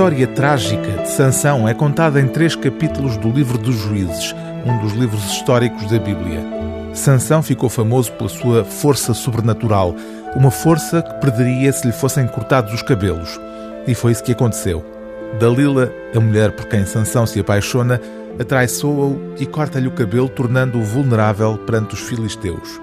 história trágica de Sansão é contada em três capítulos do livro dos Juízes, um dos livros históricos da Bíblia. Sansão ficou famoso pela sua força sobrenatural, uma força que perderia se lhe fossem cortados os cabelos. E foi isso que aconteceu. Dalila, a mulher por quem Sansão se apaixona, atraiçoa-o e corta-lhe o cabelo, tornando-o vulnerável perante os filisteus.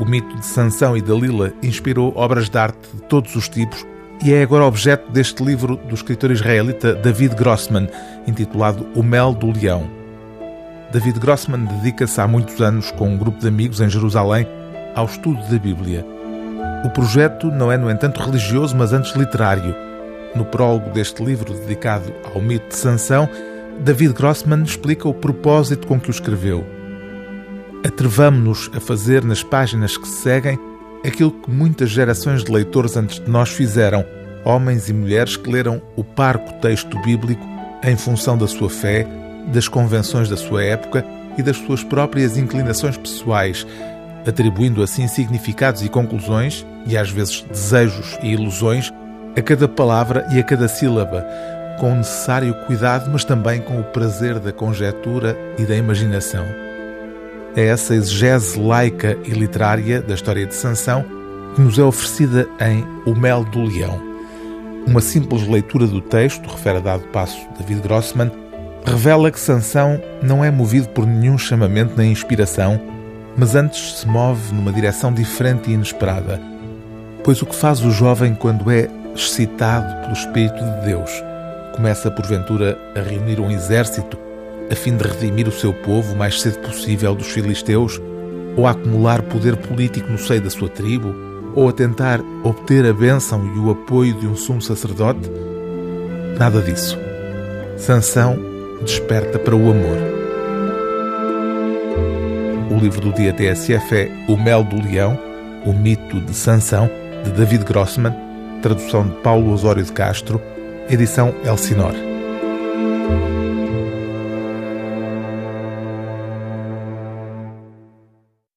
O mito de Sansão e Dalila inspirou obras de arte de todos os tipos e é agora objeto deste livro do escritor israelita David Grossman, intitulado O Mel do Leão. David Grossman dedica-se há muitos anos, com um grupo de amigos em Jerusalém, ao estudo da Bíblia. O projeto não é, no entanto, religioso, mas antes literário. No prólogo deste livro dedicado ao mito de Sansão, David Grossman explica o propósito com que o escreveu. Atrevamo-nos a fazer nas páginas que se seguem aquilo que muitas gerações de leitores antes de nós fizeram, homens e mulheres que leram o parco texto bíblico em função da sua fé, das convenções da sua época e das suas próprias inclinações pessoais, atribuindo assim significados e conclusões, e às vezes desejos e ilusões, a cada palavra e a cada sílaba, com o necessário cuidado, mas também com o prazer da conjetura e da imaginação. É essa exegese laica e literária da história de Sansão que nos é oferecida em O Mel do Leão. Uma simples leitura do texto, refere a dado passo David Grossman, revela que Sansão não é movido por nenhum chamamento nem inspiração, mas antes se move numa direção diferente e inesperada. Pois o que faz o jovem quando é excitado pelo Espírito de Deus? Começa, porventura, a reunir um exército a fim de redimir o seu povo o mais cedo possível dos filisteus, ou a acumular poder político no seio da sua tribo, ou a tentar obter a bênção e o apoio de um sumo sacerdote? Nada disso. Sansão desperta para o amor. O livro do dia TSF é O Mel do Leão, o mito de Sansão, de David Grossman, tradução de Paulo Osório de Castro, edição Elsinor.